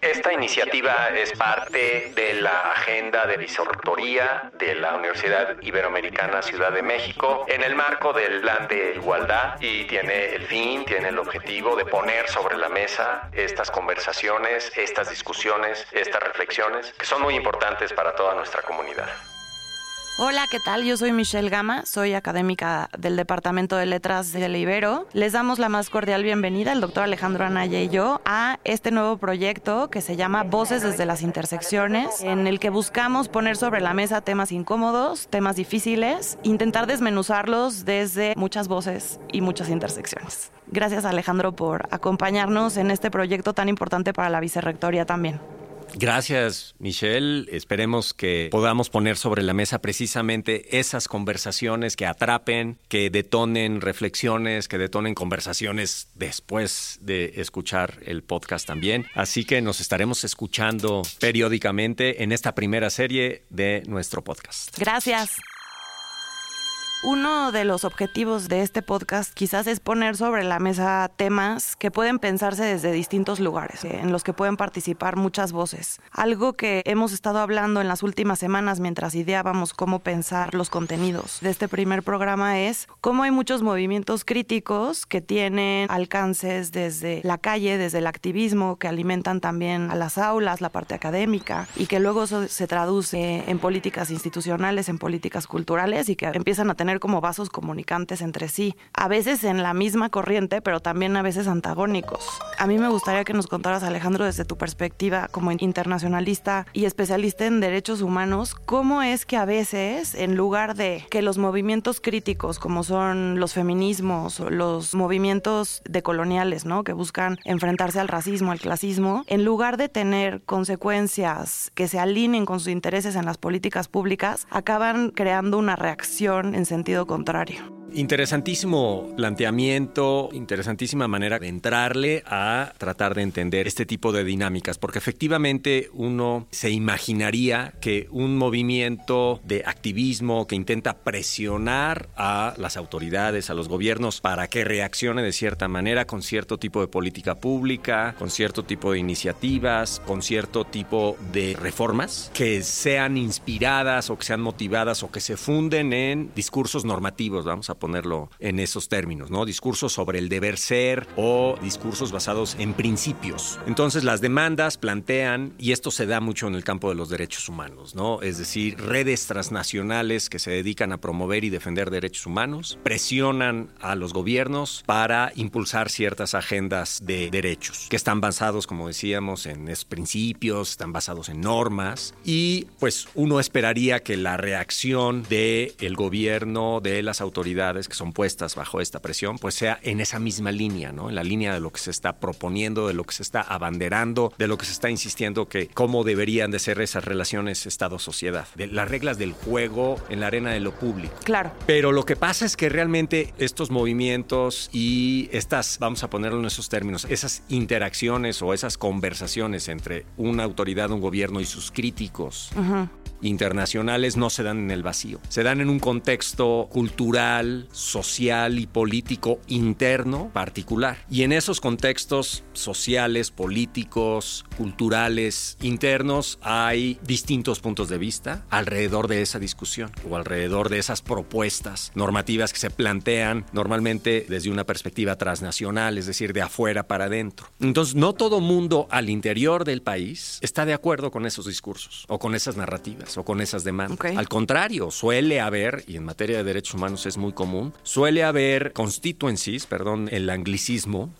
Esta iniciativa es parte de la agenda de visortoría de la Universidad Iberoamericana Ciudad de México en el marco del plan de igualdad y tiene el fin, tiene el objetivo de poner sobre la mesa estas conversaciones, estas discusiones, estas reflexiones que son muy importantes para toda nuestra comunidad. Hola, ¿qué tal? Yo soy Michelle Gama, soy académica del Departamento de Letras de Ibero. Les damos la más cordial bienvenida, el doctor Alejandro Anaya y yo, a este nuevo proyecto que se llama Voces desde las Intersecciones, en el que buscamos poner sobre la mesa temas incómodos, temas difíciles, intentar desmenuzarlos desde muchas voces y muchas intersecciones. Gracias Alejandro por acompañarnos en este proyecto tan importante para la vicerrectoría también. Gracias, Michelle. Esperemos que podamos poner sobre la mesa precisamente esas conversaciones que atrapen, que detonen reflexiones, que detonen conversaciones después de escuchar el podcast también. Así que nos estaremos escuchando periódicamente en esta primera serie de nuestro podcast. Gracias. Uno de los objetivos de este podcast quizás es poner sobre la mesa temas que pueden pensarse desde distintos lugares, en los que pueden participar muchas voces. Algo que hemos estado hablando en las últimas semanas mientras ideábamos cómo pensar los contenidos de este primer programa es cómo hay muchos movimientos críticos que tienen alcances desde la calle, desde el activismo, que alimentan también a las aulas, la parte académica, y que luego se traduce en políticas institucionales, en políticas culturales y que empiezan a tener como vasos comunicantes entre sí, a veces en la misma corriente, pero también a veces antagónicos. A mí me gustaría que nos contaras, Alejandro, desde tu perspectiva como internacionalista y especialista en derechos humanos, cómo es que a veces, en lugar de que los movimientos críticos, como son los feminismos, los movimientos decoloniales, ¿no? que buscan enfrentarse al racismo, al clasismo, en lugar de tener consecuencias que se alineen con sus intereses en las políticas públicas, acaban creando una reacción en sentido contrario. Interesantísimo planteamiento, interesantísima manera de entrarle a tratar de entender este tipo de dinámicas, porque efectivamente uno se imaginaría que un movimiento de activismo que intenta presionar a las autoridades, a los gobiernos, para que reaccione de cierta manera con cierto tipo de política pública, con cierto tipo de iniciativas, con cierto tipo de reformas que sean inspiradas o que sean motivadas o que se funden en discursos normativos, vamos a ponerlo en esos términos, ¿no? Discursos sobre el deber ser o discursos basados en principios. Entonces las demandas plantean, y esto se da mucho en el campo de los derechos humanos, ¿no? Es decir, redes transnacionales que se dedican a promover y defender derechos humanos, presionan a los gobiernos para impulsar ciertas agendas de derechos, que están basados, como decíamos, en esos principios, están basados en normas, y pues uno esperaría que la reacción del el gobierno, de las autoridades, que son puestas bajo esta presión, pues sea en esa misma línea, ¿no? En la línea de lo que se está proponiendo, de lo que se está abanderando, de lo que se está insistiendo que cómo deberían de ser esas relaciones Estado-sociedad, de las reglas del juego en la arena de lo público. Claro. Pero lo que pasa es que realmente estos movimientos y estas, vamos a ponerlo en esos términos, esas interacciones o esas conversaciones entre una autoridad, un gobierno y sus críticos, internacionales no se dan en el vacío. Se dan en un contexto cultural, social y político interno particular. Y en esos contextos sociales, políticos, culturales, internos, hay distintos puntos de vista alrededor de esa discusión o alrededor de esas propuestas normativas que se plantean normalmente desde una perspectiva transnacional, es decir, de afuera para adentro. Entonces, no todo mundo al interior del país está de acuerdo con esos discursos o con esas narrativas o con esas demandas. Al contrario, suele haber, y en materia de derechos humanos es muy común, suele haber constituencies, perdón, el anglicismo,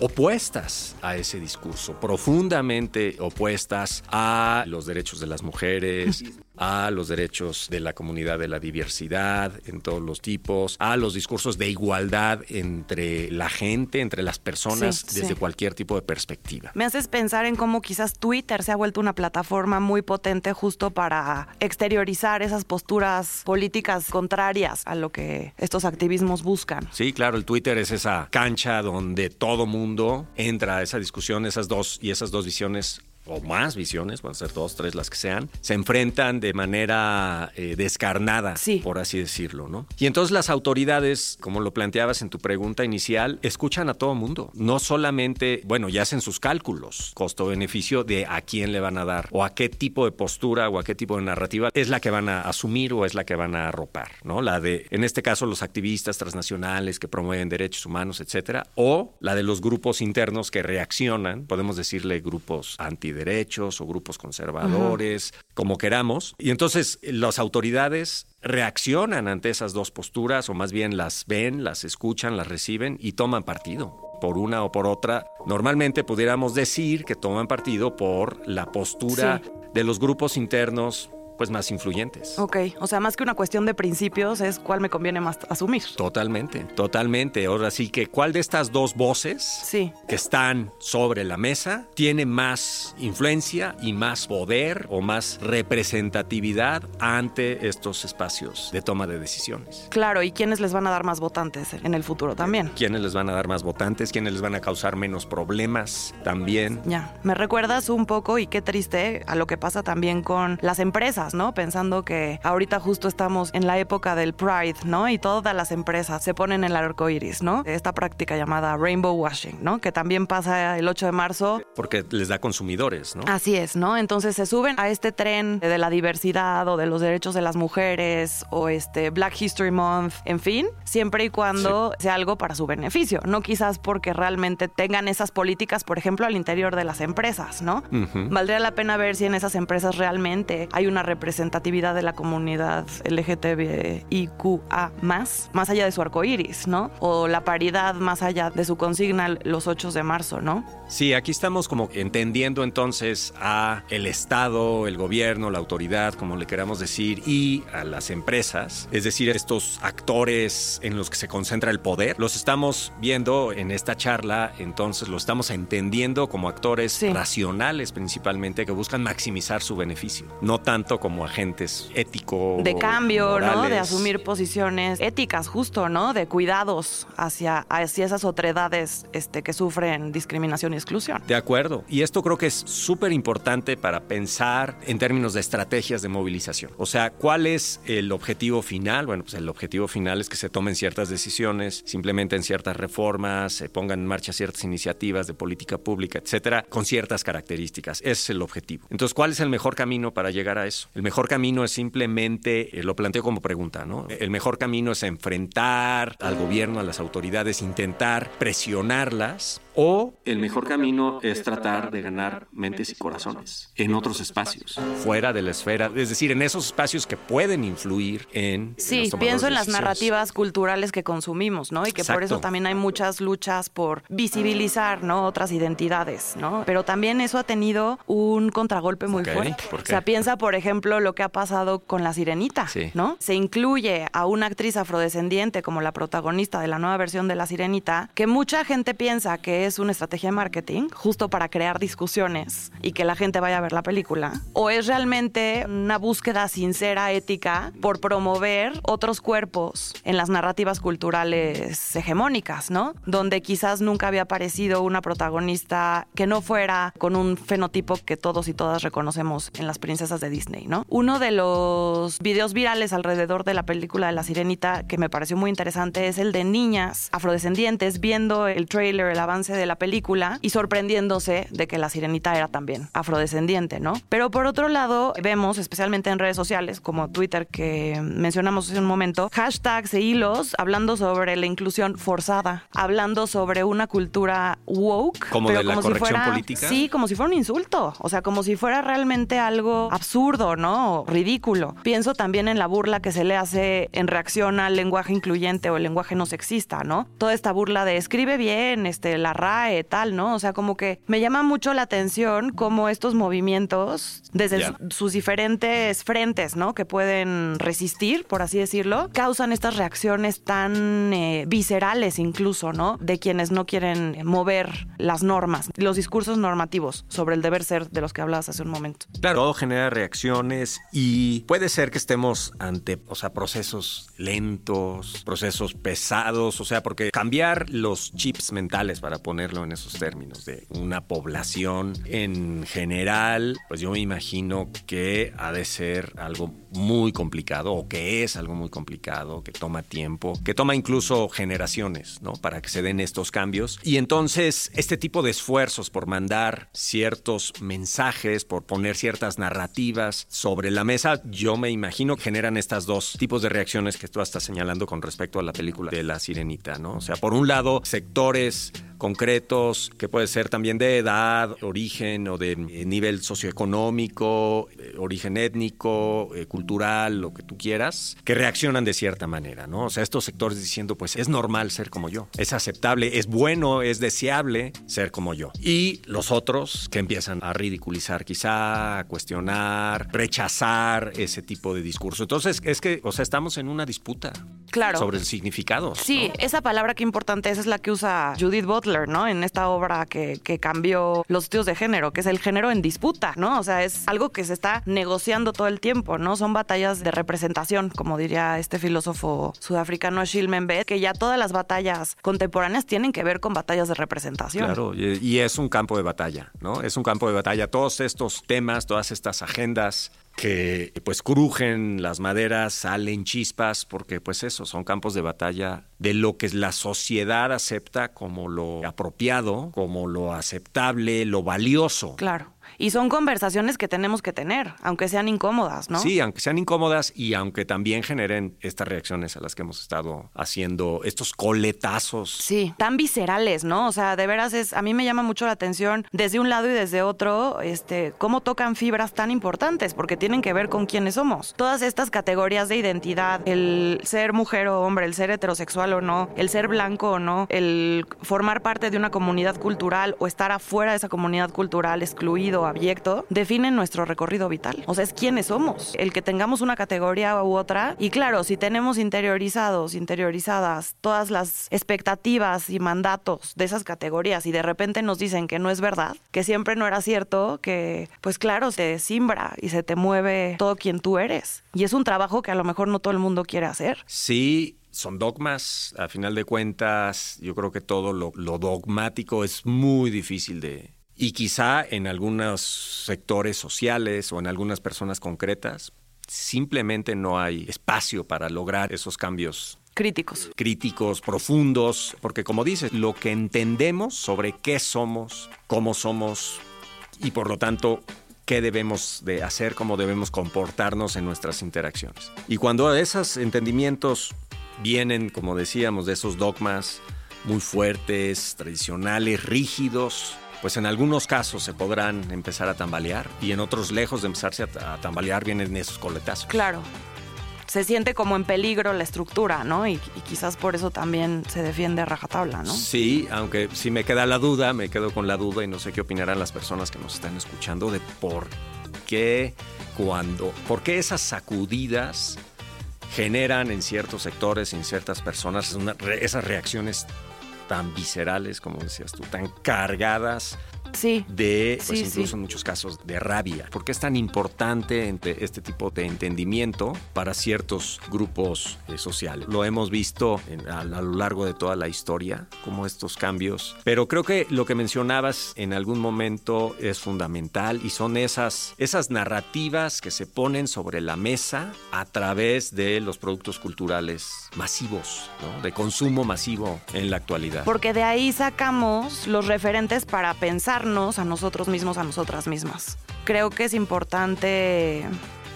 opuestas a ese discurso, profundamente opuestas a los derechos de las mujeres, a los derechos de la comunidad de la diversidad en todos los tipos, a los discursos de igualdad entre la gente, entre las personas, desde cualquier tipo de perspectiva. Me haces pensar en cómo quizás Twitter se ha vuelto una plataforma muy potente justo para exteriorizar esas posturas políticas contrarias a lo que estos activismos buscan. Sí, claro, el Twitter es esa cancha donde todo mundo entra a esa discusión, esas dos y esas dos visiones o más visiones, van a ser dos, tres las que sean, se enfrentan de manera eh, descarnada, por así decirlo, ¿no? Y entonces las autoridades, como lo planteabas en tu pregunta inicial, escuchan a todo mundo. No solamente, bueno, ya hacen sus cálculos, costo-beneficio de a quién le van a dar o a qué tipo de postura o a qué tipo de narrativa es la que van a asumir o es la que van a arropar, ¿no? La de, en este caso, los activistas transnacionales que promueven derechos humanos, etcétera, o la de los grupos internos que reaccionan, podemos decirle grupos antiderechos o grupos conservadores, como queramos. Y entonces las autoridades reaccionan ante esas dos posturas o más bien las ven, las escuchan, las reciben y toman partido por una o por otra. Normalmente pudiéramos decir que toman partido por la postura de los grupos internos pues más influyentes. Ok, o sea, más que una cuestión de principios es cuál me conviene más asumir. Totalmente, totalmente. Ahora sí que cuál de estas dos voces sí. que están sobre la mesa tiene más influencia y más poder o más representatividad ante estos espacios de toma de decisiones. Claro, y quiénes les van a dar más votantes en el futuro también. ¿Quiénes les van a dar más votantes? ¿Quiénes les van a causar menos problemas también? Ya, me recuerdas un poco y qué triste a lo que pasa también con las empresas ¿no? Pensando que ahorita justo estamos en la época del Pride, ¿no? Y todas las empresas se ponen el arco iris, ¿no? Esta práctica llamada rainbow washing, ¿no? Que también pasa el 8 de marzo. Porque les da consumidores, ¿no? Así es, ¿no? Entonces se suben a este tren de la diversidad o de los derechos de las mujeres o este Black History Month, en fin, siempre y cuando sea algo para su beneficio, no quizás porque realmente tengan esas políticas, por ejemplo, al interior de las empresas, ¿no? Valdría la pena ver si en esas empresas realmente hay una representatividad de la comunidad LGTBIQA más, allá de su arco iris, ¿no? O la paridad más allá de su consigna los 8 de marzo, ¿no? Sí, aquí estamos como entendiendo entonces a el Estado, el gobierno, la autoridad, como le queramos decir, y a las empresas, es decir, estos actores en los que se concentra el poder. Los estamos viendo en esta charla, entonces lo estamos entendiendo como actores racionales principalmente que buscan maximizar su beneficio, no tanto como agentes éticos. De cambio, ¿no? De asumir posiciones éticas, justo, ¿no? De cuidados hacia, hacia esas otredades este, que sufren discriminación y exclusión. De acuerdo. Y esto creo que es súper importante para pensar en términos de estrategias de movilización. O sea, ¿cuál es el objetivo final? Bueno, pues el objetivo final es que se tomen ciertas decisiones, simplemente en ciertas reformas, se pongan en marcha ciertas iniciativas de política pública, etcétera, con ciertas características. Ese es el objetivo. Entonces, ¿cuál es el mejor camino para llegar a eso? El mejor camino es simplemente, eh, lo planteo como pregunta, ¿no? El mejor camino es enfrentar al gobierno, a las autoridades, intentar presionarlas o el mejor camino es tratar de ganar mentes y corazones en otros espacios, fuera de la esfera, es decir, en esos espacios que pueden influir en... Sí, pienso en las narrativas culturales que consumimos, ¿no? Y que por eso también hay muchas luchas por visibilizar, ¿no? Otras identidades, ¿no? Pero también eso ha tenido un contragolpe muy fuerte. O sea, piensa, por ejemplo, lo que ha pasado con La Sirenita, ¿no? Se incluye a una actriz afrodescendiente como la protagonista de la nueva versión de La Sirenita, que mucha gente piensa que es una estrategia de marketing justo para crear discusiones y que la gente vaya a ver la película, o es realmente una búsqueda sincera, ética, por promover otros cuerpos en las narrativas culturales hegemónicas, ¿no? Donde quizás nunca había aparecido una protagonista que no fuera con un fenotipo que todos y todas reconocemos en las princesas de Disney, ¿no? Uno de los videos virales alrededor de la película de La Sirenita que me pareció muy interesante es el de niñas afrodescendientes viendo el trailer, el avance de la película y sorprendiéndose de que la sirenita era también afrodescendiente, ¿no? Pero por otro lado, vemos, especialmente en redes sociales como Twitter que mencionamos hace un momento, hashtags e hilos hablando sobre la inclusión forzada, hablando sobre una cultura woke. Como de la corrección política. Sí, como si fuera un insulto, o sea, como si fuera realmente algo absurdo, ¿no? ridículo. Pienso también en la burla que se le hace en reacción al lenguaje incluyente o el lenguaje no sexista, ¿no? Toda esta burla de escribe bien, este, la RAE, tal, ¿no? O sea, como que me llama mucho la atención cómo estos movimientos, desde sus diferentes frentes, ¿no? Que pueden resistir, por así decirlo, causan estas reacciones tan eh, viscerales incluso, ¿no? De quienes no quieren mover las normas, los discursos normativos sobre el deber ser de los que hablabas hace un momento. Claro, todo genera reacciones y puede ser que estemos ante, o sea, procesos lentos, procesos pesados, o sea, porque cambiar los chips mentales para poder ponerlo en esos términos, de una población en general, pues yo me imagino que ha de ser algo muy complicado o que es algo muy complicado, que toma tiempo, que toma incluso generaciones, ¿no? Para que se den estos cambios. Y entonces, este tipo de esfuerzos por mandar ciertos mensajes, por poner ciertas narrativas sobre la mesa, yo me imagino que generan estas dos tipos de reacciones que tú estás señalando con respecto a la película de La Sirenita, ¿no? O sea, por un lado, sectores concretos, que puede ser también de edad, origen o de nivel socioeconómico, eh, origen étnico, eh, cultural, lo que tú quieras, que reaccionan de cierta manera, ¿no? O sea, estos sectores diciendo, pues es normal ser como yo, es aceptable, es bueno, es deseable ser como yo. Y los otros que empiezan a ridiculizar quizá, a cuestionar, rechazar ese tipo de discurso. Entonces, es que, o sea, estamos en una disputa. Claro. Sobre el significado. Sí, esa palabra que importante es, es la que usa Judith Butler, ¿no? En esta obra que, que cambió los estudios de género, que es el género en disputa, ¿no? O sea, es algo que se está negociando todo el tiempo, ¿no? Son batallas de representación, como diría este filósofo sudafricano Shilmen Beth, que ya todas las batallas contemporáneas tienen que ver con batallas de representación. Claro, y, y es un campo de batalla, ¿no? Es un campo de batalla. Todos estos temas, todas estas agendas que pues crujen las maderas, salen chispas, porque pues eso, son campos de batalla de lo que la sociedad acepta como lo apropiado, como lo aceptable, lo valioso. Claro. Y son conversaciones que tenemos que tener, aunque sean incómodas, ¿no? Sí, aunque sean incómodas y aunque también generen estas reacciones a las que hemos estado haciendo, estos coletazos. Sí, tan viscerales, ¿no? O sea, de veras es, a mí me llama mucho la atención desde un lado y desde otro, este, cómo tocan fibras tan importantes, porque tienen que ver con quiénes somos. Todas estas categorías de identidad, el ser mujer o hombre, el ser heterosexual o no, el ser blanco o no, el formar parte de una comunidad cultural o estar afuera de esa comunidad cultural, excluido, abyecto, definen nuestro recorrido vital. O sea, es quiénes somos. El que tengamos una categoría u otra. Y claro, si tenemos interiorizados, interiorizadas todas las expectativas y mandatos de esas categorías y de repente nos dicen que no es verdad, que siempre no era cierto, que pues claro, se simbra y se te mueve todo quien tú eres. Y es un trabajo que a lo mejor no todo el mundo quiere hacer. Sí, son dogmas. A final de cuentas, yo creo que todo lo, dogmático es muy difícil de... Y quizá en algunos sectores sociales o en algunas personas concretas, simplemente no hay espacio para lograr esos cambios. Críticos. Críticos, profundos, porque como dices, lo que entendemos sobre qué somos, cómo somos y por lo tanto qué debemos de hacer, cómo debemos comportarnos en nuestras interacciones. Y cuando esos entendimientos vienen, como decíamos, de esos dogmas muy fuertes, tradicionales, rígidos, pues en algunos casos se podrán empezar a tambalear y en otros, lejos de empezarse a, a tambalear, vienen esos coletazos. Claro. Se siente como en peligro la estructura, ¿no? Y, y, quizás por eso también se defiende a rajatabla, ¿no? Sí, aunque sí me queda la duda, me quedo con la duda y no sé qué opinarán las personas que nos están escuchando de por qué, cuando, por qué esas sacudidas generan en ciertos sectores, en ciertas personas, una, esas reacciones tan viscerales, como decías tú, tan cargadas sí, de, pues sí, incluso sí. en muchos casos, de rabia. ¿Por qué es tan importante este tipo de entendimiento para ciertos grupos eh, sociales? Lo hemos visto en, a, a, lo largo de toda la historia, como estos cambios. Pero creo que lo que mencionabas en algún momento es fundamental y son esas, esas narrativas que se ponen sobre la mesa a través de los productos culturales masivos, ¿no? de consumo masivo en la actualidad. Porque de ahí sacamos los referentes para pensar a nosotros mismos, a nosotras mismas. Creo que es importante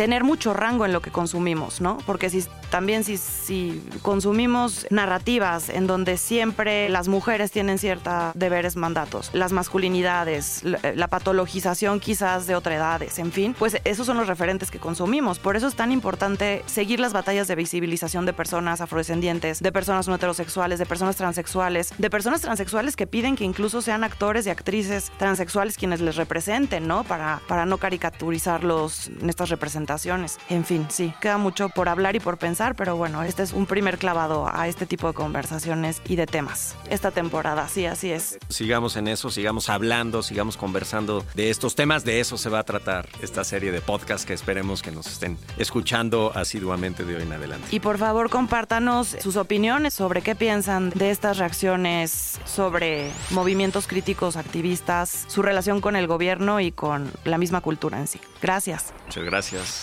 tener mucho rango en lo que consumimos, ¿no? Porque si también si, consumimos narrativas en donde siempre las mujeres tienen ciertos deberes, mandatos, las masculinidades, la, la, patologización quizás de otras edades, en fin, pues esos son los referentes que consumimos. Por eso es tan importante seguir las batallas de visibilización de personas afrodescendientes, de personas no heterosexuales, de personas transexuales, de personas transexuales que piden que incluso sean actores y actrices transexuales quienes les representen, ¿no? Para, para no caricaturizarlos en estas representaciones. En fin, sí, queda mucho por hablar y por pensar pero bueno, este es un primer clavado a este tipo de conversaciones y de temas. Esta temporada, sí, así es. Sigamos en eso, sigamos hablando, sigamos conversando de estos temas, de eso se va a tratar esta serie de podcast que esperemos que nos estén escuchando asiduamente de hoy en adelante. Y por favor, compártanos sus opiniones sobre qué piensan de estas reacciones sobre movimientos críticos, activistas, su relación con el gobierno y con la misma cultura en sí. Gracias. Muchas gracias.